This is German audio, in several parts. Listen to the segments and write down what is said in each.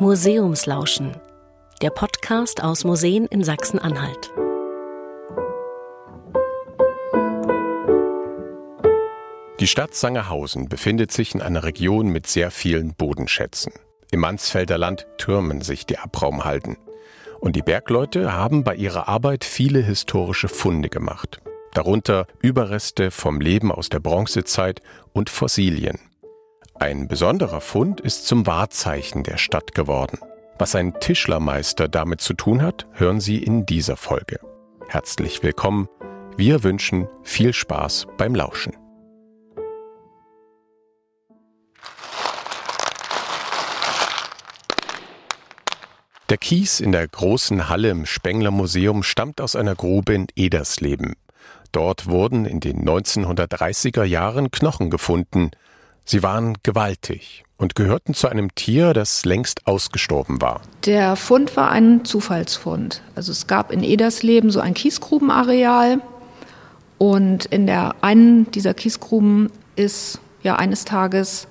Museumslauschen, der Podcast aus Museen in Sachsen-Anhalt. Die Stadt Sangerhausen befindet sich in einer Region mit sehr vielen Bodenschätzen. Im Mansfelder Land türmen sich die Abraumhalden. Und die Bergleute haben bei ihrer Arbeit viele historische Funde gemacht. Darunter Überreste vom Leben aus der Bronzezeit und Fossilien. Ein besonderer Fund ist zum Wahrzeichen der Stadt geworden. Was ein Tischlermeister damit zu tun hat, hören Sie in dieser Folge. Herzlich willkommen. Wir wünschen viel Spaß beim Lauschen. Der Kies in der großen Halle im Spengler Museum stammt aus einer Grube in Edersleben. Dort wurden in den 1930er Jahren Knochen gefunden. Sie waren gewaltig und gehörten zu einem Tier, das längst ausgestorben war. Der Fund war ein Zufallsfund. Also es gab in Edersleben so ein Kiesgrubenareal und in der einen dieser Kiesgruben ist ja eines Tages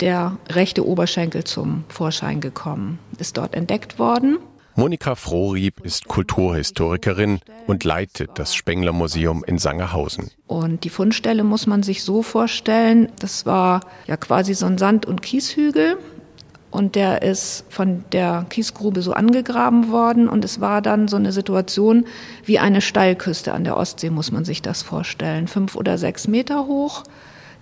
der rechte Oberschenkel zum Vorschein gekommen, ist dort entdeckt worden. Monika Frohrieb ist Kulturhistorikerin und leitet das Spengler Museum in Sangerhausen. Und die Fundstelle muss man sich so vorstellen, das war ja quasi so ein Sand- und Kieshügel. Und der ist von der Kiesgrube so angegraben worden. Und es war dann so eine Situation wie eine Steilküste an der Ostsee, muss man sich das vorstellen. Fünf oder sechs Meter hoch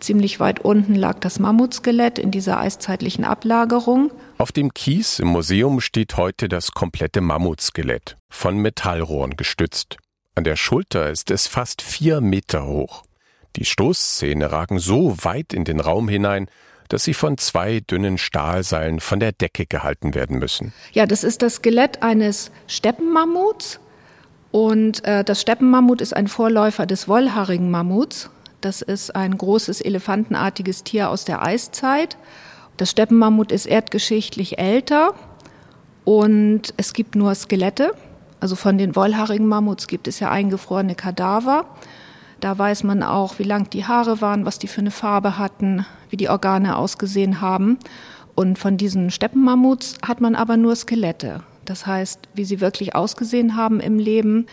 Ziemlich weit unten lag das Mammutskelett in dieser eiszeitlichen Ablagerung. Auf dem Kies im Museum steht heute das komplette Mammutskelett, von Metallrohren gestützt. An der Schulter ist es fast vier Meter hoch. Die Stoßzähne ragen so weit in den Raum hinein, dass sie von zwei dünnen Stahlseilen von der Decke gehalten werden müssen. Ja, das ist das Skelett eines Steppenmammuts. Und äh, das Steppenmammut ist ein Vorläufer des wollhaarigen Mammuts. Das ist ein großes elefantenartiges Tier aus der Eiszeit. Das Steppenmammut ist erdgeschichtlich älter und es gibt nur Skelette. Also von den wollhaarigen Mammuts gibt es ja eingefrorene Kadaver. Da weiß man auch, wie lang die Haare waren, was die für eine Farbe hatten, wie die Organe ausgesehen haben. Und von diesen Steppenmammuts hat man aber nur Skelette. Das heißt, wie sie wirklich ausgesehen haben im Leben,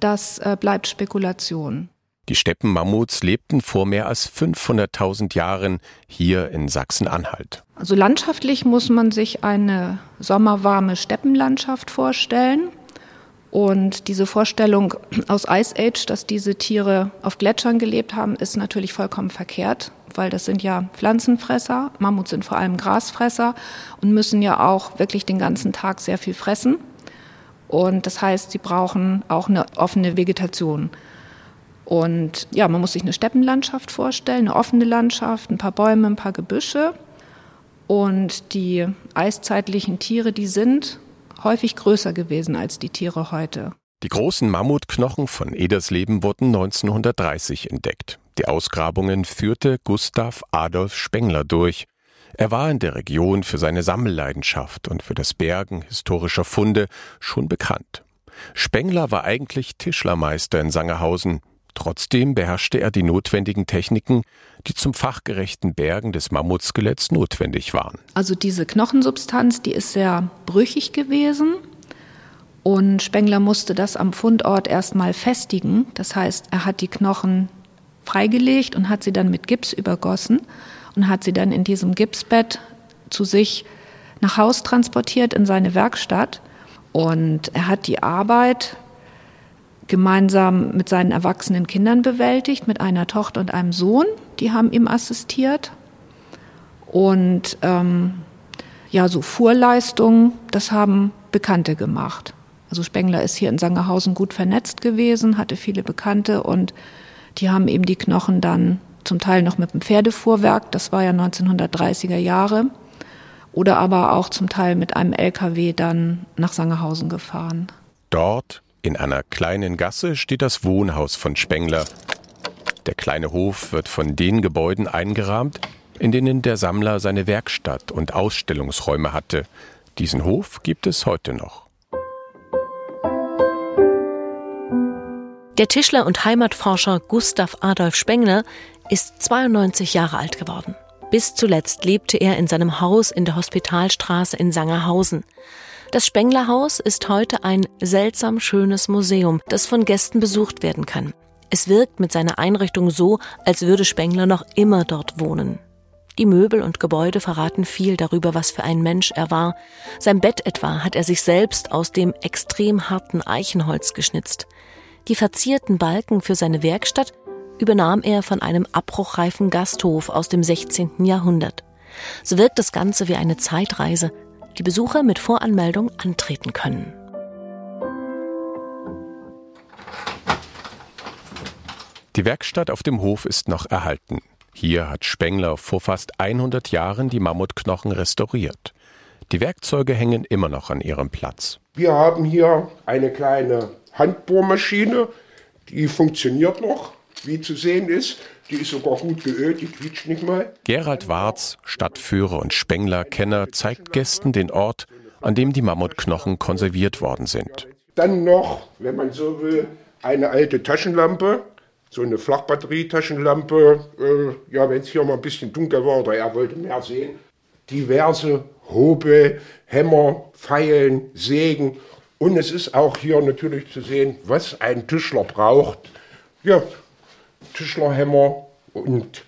das äh, bleibt Spekulation. Die Steppenmammuts lebten vor mehr als 500.000 Jahren hier in Sachsen-Anhalt. Also landschaftlich muss man sich eine sommerwarme Steppenlandschaft vorstellen. Und diese Vorstellung aus Ice Age, dass diese Tiere auf Gletschern gelebt haben, ist natürlich vollkommen verkehrt, weil das sind ja Pflanzenfresser. Mammuts sind vor allem Grasfresser und müssen ja auch wirklich den ganzen Tag sehr viel fressen. Und das heißt, sie brauchen auch eine offene Vegetation. Und ja, man muss sich eine Steppenlandschaft vorstellen, eine offene Landschaft, ein paar Bäume, ein paar Gebüsche. Und die eiszeitlichen Tiere, die sind häufig größer gewesen als die Tiere heute. Die großen Mammutknochen von Edersleben wurden 1930 entdeckt. Die Ausgrabungen führte Gustav Adolf Spengler durch. Er war in der Region für seine Sammelleidenschaft und für das Bergen historischer Funde schon bekannt. Spengler war eigentlich Tischlermeister in Sangerhausen. Trotzdem beherrschte er die notwendigen Techniken, die zum fachgerechten Bergen des Mammutskeletts notwendig waren. Also diese Knochensubstanz, die ist sehr brüchig gewesen. Und Spengler musste das am Fundort erstmal festigen. Das heißt, er hat die Knochen freigelegt und hat sie dann mit Gips übergossen und hat sie dann in diesem Gipsbett zu sich nach Haus transportiert in seine Werkstatt. Und er hat die Arbeit gemeinsam mit seinen erwachsenen Kindern bewältigt, mit einer Tochter und einem Sohn. Die haben ihm assistiert. Und ähm, ja, so Fuhrleistungen, das haben Bekannte gemacht. Also Spengler ist hier in Sangerhausen gut vernetzt gewesen, hatte viele Bekannte und die haben eben die Knochen dann zum Teil noch mit dem Pferdefuhrwerk, das war ja 1930er Jahre, oder aber auch zum Teil mit einem LKW dann nach Sangerhausen gefahren. Dort in einer kleinen Gasse steht das Wohnhaus von Spengler. Der kleine Hof wird von den Gebäuden eingerahmt, in denen der Sammler seine Werkstatt und Ausstellungsräume hatte. Diesen Hof gibt es heute noch. Der Tischler und Heimatforscher Gustav Adolf Spengler ist 92 Jahre alt geworden. Bis zuletzt lebte er in seinem Haus in der Hospitalstraße in Sangerhausen. Das Spenglerhaus ist heute ein seltsam schönes Museum, das von Gästen besucht werden kann. Es wirkt mit seiner Einrichtung so, als würde Spengler noch immer dort wohnen. Die Möbel und Gebäude verraten viel darüber, was für ein Mensch er war. Sein Bett etwa hat er sich selbst aus dem extrem harten Eichenholz geschnitzt. Die verzierten Balken für seine Werkstatt übernahm er von einem abbruchreifen Gasthof aus dem 16. Jahrhundert. So wirkt das Ganze wie eine Zeitreise, die Besucher mit Voranmeldung antreten können. Die Werkstatt auf dem Hof ist noch erhalten. Hier hat Spengler vor fast 100 Jahren die Mammutknochen restauriert. Die Werkzeuge hängen immer noch an ihrem Platz. Wir haben hier eine kleine Handbohrmaschine, die funktioniert noch, wie zu sehen ist. Die ist sogar gut geölt, die quietscht nicht mal. Gerald Warz, Stadtführer und Spengler-Kenner, zeigt Gästen den Ort, an dem die Mammutknochen konserviert worden sind. Dann noch, wenn man so will, eine alte Taschenlampe, so eine Flachbatterietaschenlampe. Äh, ja, wenn es hier mal ein bisschen dunkel war oder er wollte mehr sehen. Diverse Hobel, Hämmer, Pfeilen, Sägen. Und es ist auch hier natürlich zu sehen, was ein Tischler braucht. Ja, Tischlerhämmer und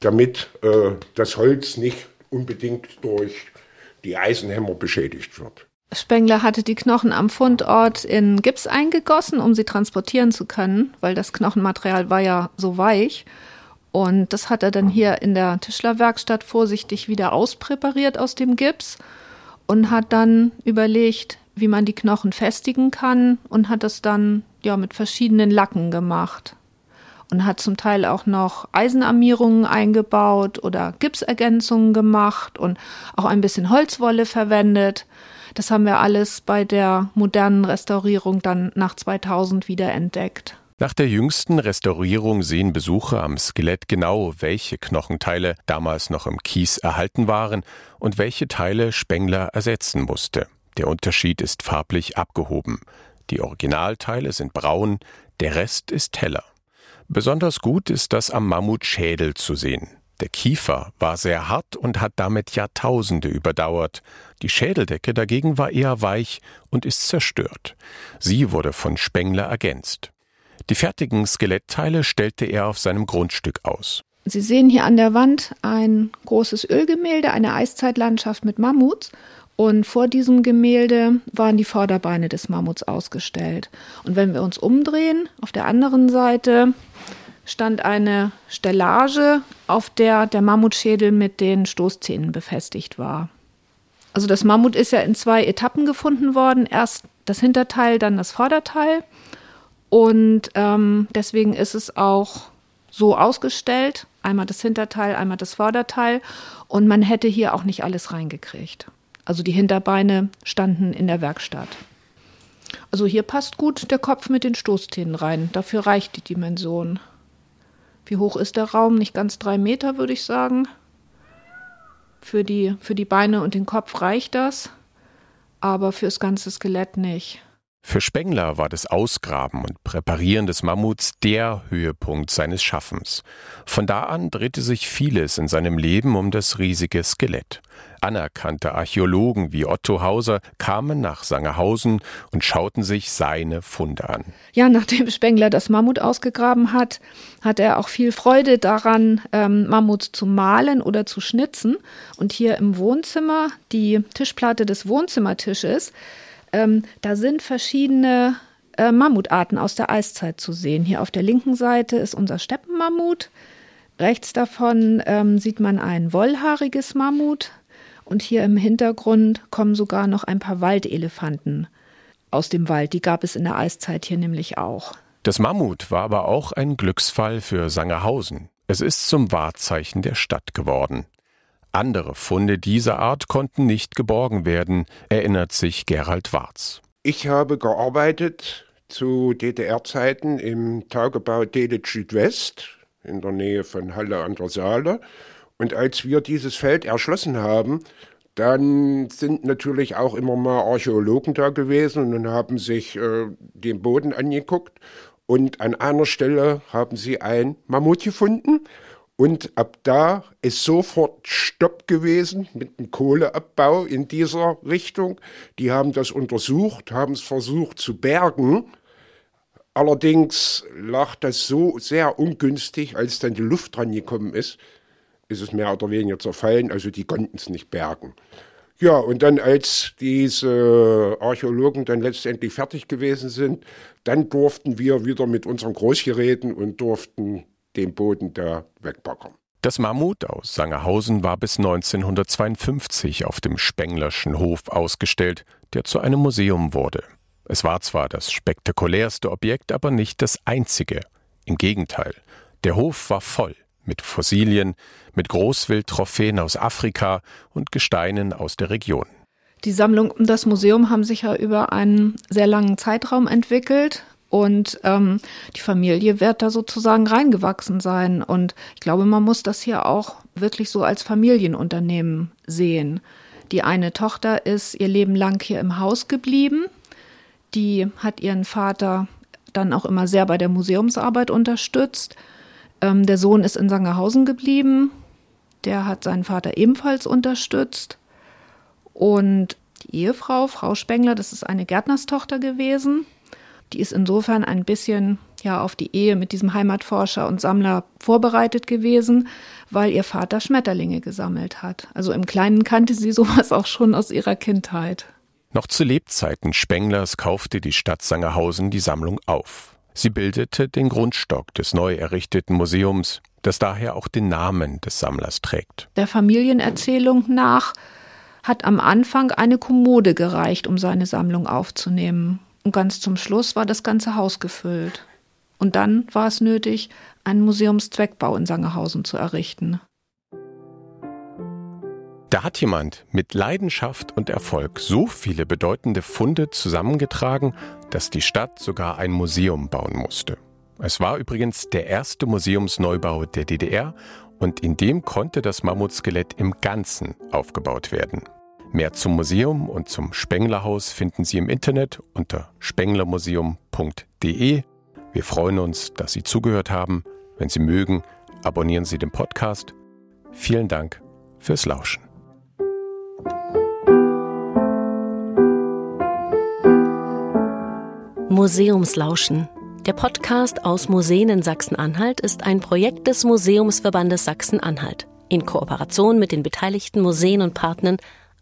damit äh, das Holz nicht unbedingt durch die Eisenhämmer beschädigt wird. Spengler hatte die Knochen am Fundort in Gips eingegossen, um sie transportieren zu können, weil das Knochenmaterial war ja so weich. Und das hat er dann hier in der Tischlerwerkstatt vorsichtig wieder auspräpariert aus dem Gips und hat dann überlegt, wie man die Knochen festigen kann und hat das dann ja mit verschiedenen Lacken gemacht und hat zum Teil auch noch Eisenarmierungen eingebaut oder Gipsergänzungen gemacht und auch ein bisschen Holzwolle verwendet. Das haben wir alles bei der modernen Restaurierung dann nach 2000 wieder entdeckt. Nach der jüngsten Restaurierung sehen Besucher am Skelett genau, welche Knochenteile damals noch im Kies erhalten waren und welche Teile Spengler ersetzen musste. Der Unterschied ist farblich abgehoben. Die Originalteile sind braun, der Rest ist heller. Besonders gut ist das am Mammutschädel zu sehen. Der Kiefer war sehr hart und hat damit Jahrtausende überdauert. Die Schädeldecke dagegen war eher weich und ist zerstört. Sie wurde von Spengler ergänzt. Die fertigen Skelettteile stellte er auf seinem Grundstück aus. Sie sehen hier an der Wand ein großes Ölgemälde, eine Eiszeitlandschaft mit Mammuts. Und vor diesem Gemälde waren die Vorderbeine des Mammuts ausgestellt. Und wenn wir uns umdrehen, auf der anderen Seite stand eine Stellage, auf der der Mammutschädel mit den Stoßzähnen befestigt war. Also das Mammut ist ja in zwei Etappen gefunden worden. Erst das Hinterteil, dann das Vorderteil. Und ähm, deswegen ist es auch so ausgestellt. Einmal das Hinterteil, einmal das Vorderteil. Und man hätte hier auch nicht alles reingekriegt. Also die Hinterbeine standen in der Werkstatt. Also hier passt gut der Kopf mit den Stoßzähnen rein. Dafür reicht die Dimension. Wie hoch ist der Raum? Nicht ganz drei Meter, würde ich sagen. Für die, für die Beine und den Kopf reicht das, aber fürs ganze Skelett nicht. Für Spengler war das Ausgraben und Präparieren des Mammuts der Höhepunkt seines Schaffens. Von da an drehte sich vieles in seinem Leben um das riesige Skelett. Anerkannte Archäologen wie Otto Hauser kamen nach Sangerhausen und schauten sich seine Funde an. Ja, nachdem Spengler das Mammut ausgegraben hat, hat er auch viel Freude daran, ähm, Mammuts zu malen oder zu schnitzen. Und hier im Wohnzimmer, die Tischplatte des Wohnzimmertisches, ähm, da sind verschiedene äh, Mammutarten aus der Eiszeit zu sehen. Hier auf der linken Seite ist unser Steppenmammut. Rechts davon ähm, sieht man ein wollhaariges Mammut. Und hier im Hintergrund kommen sogar noch ein paar Waldelefanten aus dem Wald. Die gab es in der Eiszeit hier nämlich auch. Das Mammut war aber auch ein Glücksfall für Sangerhausen. Es ist zum Wahrzeichen der Stadt geworden. Andere Funde dieser Art konnten nicht geborgen werden, erinnert sich Gerald Warz. Ich habe gearbeitet zu DDR-Zeiten im Tagebau Delitzsch Südwest in der Nähe von Halle an der Saale und als wir dieses Feld erschlossen haben, dann sind natürlich auch immer mal Archäologen da gewesen und haben sich äh, den Boden angeguckt. Und an einer Stelle haben sie ein Mammut gefunden. Und ab da ist sofort Stopp gewesen mit dem Kohleabbau in dieser Richtung. Die haben das untersucht, haben es versucht zu bergen. Allerdings lag das so sehr ungünstig, als dann die Luft dran gekommen ist, ist es mehr oder weniger zerfallen. Also die konnten es nicht bergen. Ja, und dann als diese Archäologen dann letztendlich fertig gewesen sind, dann durften wir wieder mit unseren Großgeräten und durften den Boden da wegbaggern. Das Mammut aus Sangerhausen war bis 1952 auf dem Spenglerschen Hof ausgestellt, der zu einem Museum wurde. Es war zwar das spektakulärste Objekt, aber nicht das einzige. Im Gegenteil, der Hof war voll mit Fossilien, mit Großwildtrophäen aus Afrika und Gesteinen aus der Region. Die Sammlung und das Museum haben sich ja über einen sehr langen Zeitraum entwickelt. Und ähm, die Familie wird da sozusagen reingewachsen sein. Und ich glaube, man muss das hier auch wirklich so als Familienunternehmen sehen. Die eine Tochter ist ihr Leben lang hier im Haus geblieben. Die hat ihren Vater dann auch immer sehr bei der Museumsarbeit unterstützt. Ähm, der Sohn ist in Sangerhausen geblieben. Der hat seinen Vater ebenfalls unterstützt. Und die Ehefrau, Frau Spengler, das ist eine Gärtnerstochter gewesen. Die ist insofern ein bisschen ja auf die Ehe mit diesem Heimatforscher und Sammler vorbereitet gewesen, weil ihr Vater Schmetterlinge gesammelt hat. Also im Kleinen kannte sie sowas auch schon aus ihrer Kindheit. Noch zu Lebzeiten Spenglers kaufte die Stadt Sangerhausen die Sammlung auf. Sie bildete den Grundstock des neu errichteten Museums, das daher auch den Namen des Sammlers trägt. Der Familienerzählung nach hat am Anfang eine Kommode gereicht, um seine Sammlung aufzunehmen. Und ganz zum Schluss war das ganze Haus gefüllt. Und dann war es nötig, einen Museumszweckbau in Sangerhausen zu errichten. Da hat jemand mit Leidenschaft und Erfolg so viele bedeutende Funde zusammengetragen, dass die Stadt sogar ein Museum bauen musste. Es war übrigens der erste Museumsneubau der DDR und in dem konnte das Mammutskelett im Ganzen aufgebaut werden. Mehr zum Museum und zum Spenglerhaus finden Sie im Internet unter spenglermuseum.de. Wir freuen uns, dass Sie zugehört haben. Wenn Sie mögen, abonnieren Sie den Podcast. Vielen Dank fürs Lauschen. Museumslauschen. Der Podcast aus Museen in Sachsen-Anhalt ist ein Projekt des Museumsverbandes Sachsen-Anhalt in Kooperation mit den beteiligten Museen und Partnern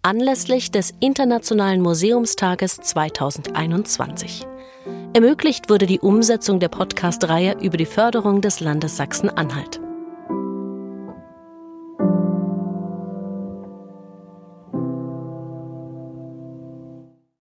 anlässlich des Internationalen Museumstages 2021. Ermöglicht wurde die Umsetzung der Podcast-Reihe über die Förderung des Landes Sachsen-Anhalt.